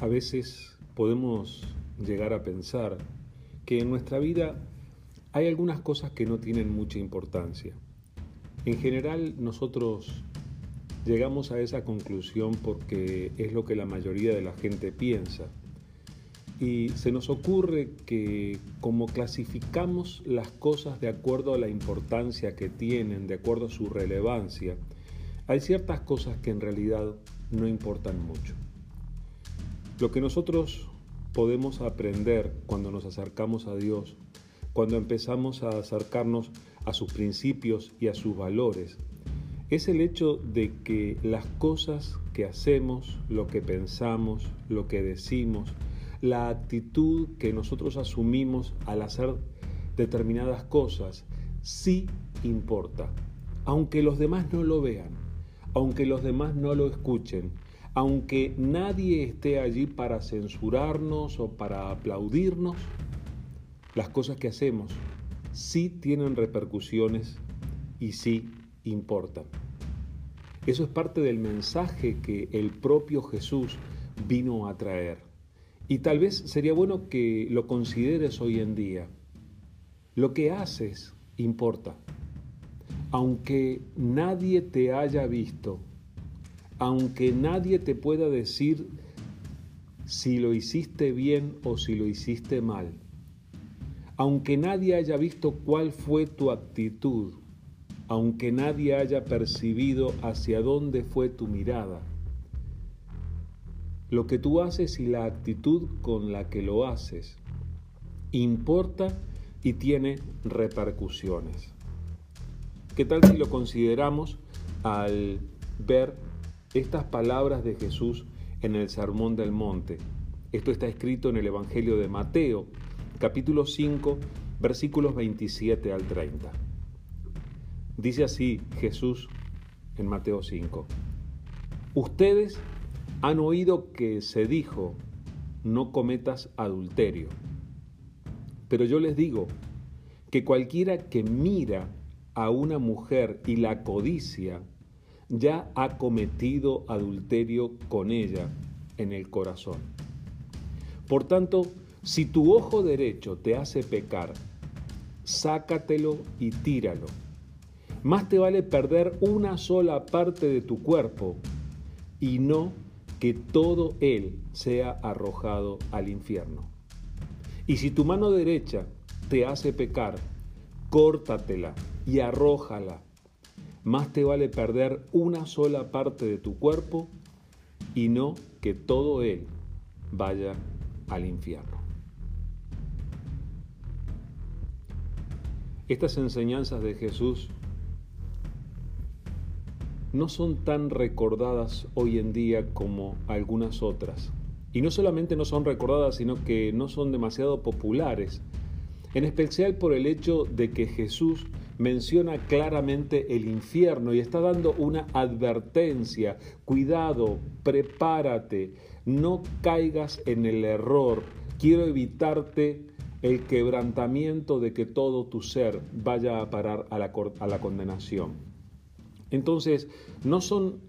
A veces podemos llegar a pensar que en nuestra vida hay algunas cosas que no tienen mucha importancia. En general nosotros llegamos a esa conclusión porque es lo que la mayoría de la gente piensa. Y se nos ocurre que como clasificamos las cosas de acuerdo a la importancia que tienen, de acuerdo a su relevancia, hay ciertas cosas que en realidad no importan mucho. Lo que nosotros podemos aprender cuando nos acercamos a Dios, cuando empezamos a acercarnos a sus principios y a sus valores, es el hecho de que las cosas que hacemos, lo que pensamos, lo que decimos, la actitud que nosotros asumimos al hacer determinadas cosas, sí importa, aunque los demás no lo vean, aunque los demás no lo escuchen, aunque nadie esté allí para censurarnos o para aplaudirnos, las cosas que hacemos sí tienen repercusiones y sí importan. Eso es parte del mensaje que el propio Jesús vino a traer. Y tal vez sería bueno que lo consideres hoy en día. Lo que haces importa. Aunque nadie te haya visto, aunque nadie te pueda decir si lo hiciste bien o si lo hiciste mal, aunque nadie haya visto cuál fue tu actitud, aunque nadie haya percibido hacia dónde fue tu mirada, lo que tú haces y la actitud con la que lo haces importa y tiene repercusiones. ¿Qué tal si lo consideramos al ver estas palabras de Jesús en el Sermón del Monte. Esto está escrito en el Evangelio de Mateo, capítulo 5, versículos 27 al 30. Dice así Jesús en Mateo 5. Ustedes han oído que se dijo, no cometas adulterio. Pero yo les digo que cualquiera que mira a una mujer y la codicia, ya ha cometido adulterio con ella en el corazón. Por tanto, si tu ojo derecho te hace pecar, sácatelo y tíralo. Más te vale perder una sola parte de tu cuerpo y no que todo él sea arrojado al infierno. Y si tu mano derecha te hace pecar, córtatela y arrójala más te vale perder una sola parte de tu cuerpo y no que todo él vaya al infierno. Estas enseñanzas de Jesús no son tan recordadas hoy en día como algunas otras. Y no solamente no son recordadas, sino que no son demasiado populares, en especial por el hecho de que Jesús menciona claramente el infierno y está dando una advertencia. Cuidado, prepárate, no caigas en el error. Quiero evitarte el quebrantamiento de que todo tu ser vaya a parar a la, a la condenación. Entonces, no son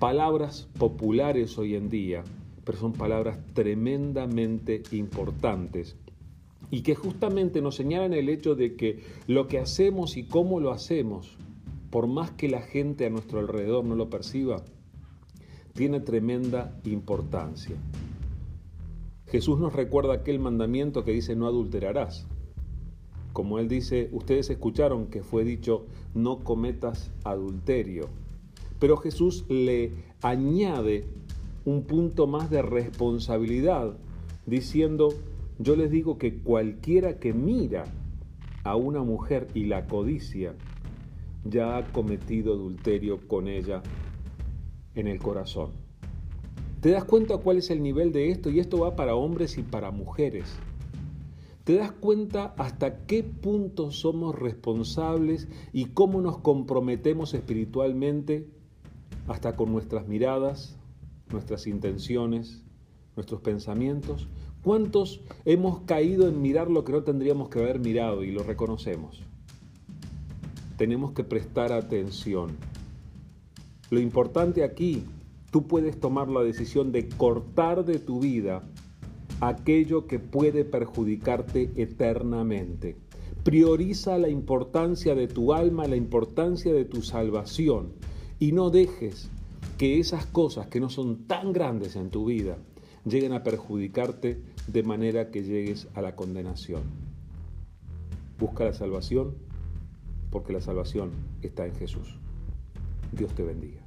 palabras populares hoy en día, pero son palabras tremendamente importantes y que justamente nos señalan el hecho de que lo que hacemos y cómo lo hacemos, por más que la gente a nuestro alrededor no lo perciba, tiene tremenda importancia. Jesús nos recuerda aquel mandamiento que dice no adulterarás. Como él dice, ustedes escucharon que fue dicho no cometas adulterio. Pero Jesús le añade un punto más de responsabilidad, diciendo, yo les digo que cualquiera que mira a una mujer y la codicia, ya ha cometido adulterio con ella en el corazón. ¿Te das cuenta cuál es el nivel de esto? Y esto va para hombres y para mujeres. ¿Te das cuenta hasta qué punto somos responsables y cómo nos comprometemos espiritualmente hasta con nuestras miradas, nuestras intenciones, nuestros pensamientos? ¿Cuántos hemos caído en mirar lo que no tendríamos que haber mirado y lo reconocemos? Tenemos que prestar atención. Lo importante aquí tú puedes tomar la decisión de cortar de tu vida aquello que puede perjudicarte eternamente. Prioriza la importancia de tu alma, la importancia de tu salvación y no dejes que esas cosas que no son tan grandes en tu vida lleguen a perjudicarte de manera que llegues a la condenación. Busca la salvación porque la salvación está en Jesús. Dios te bendiga.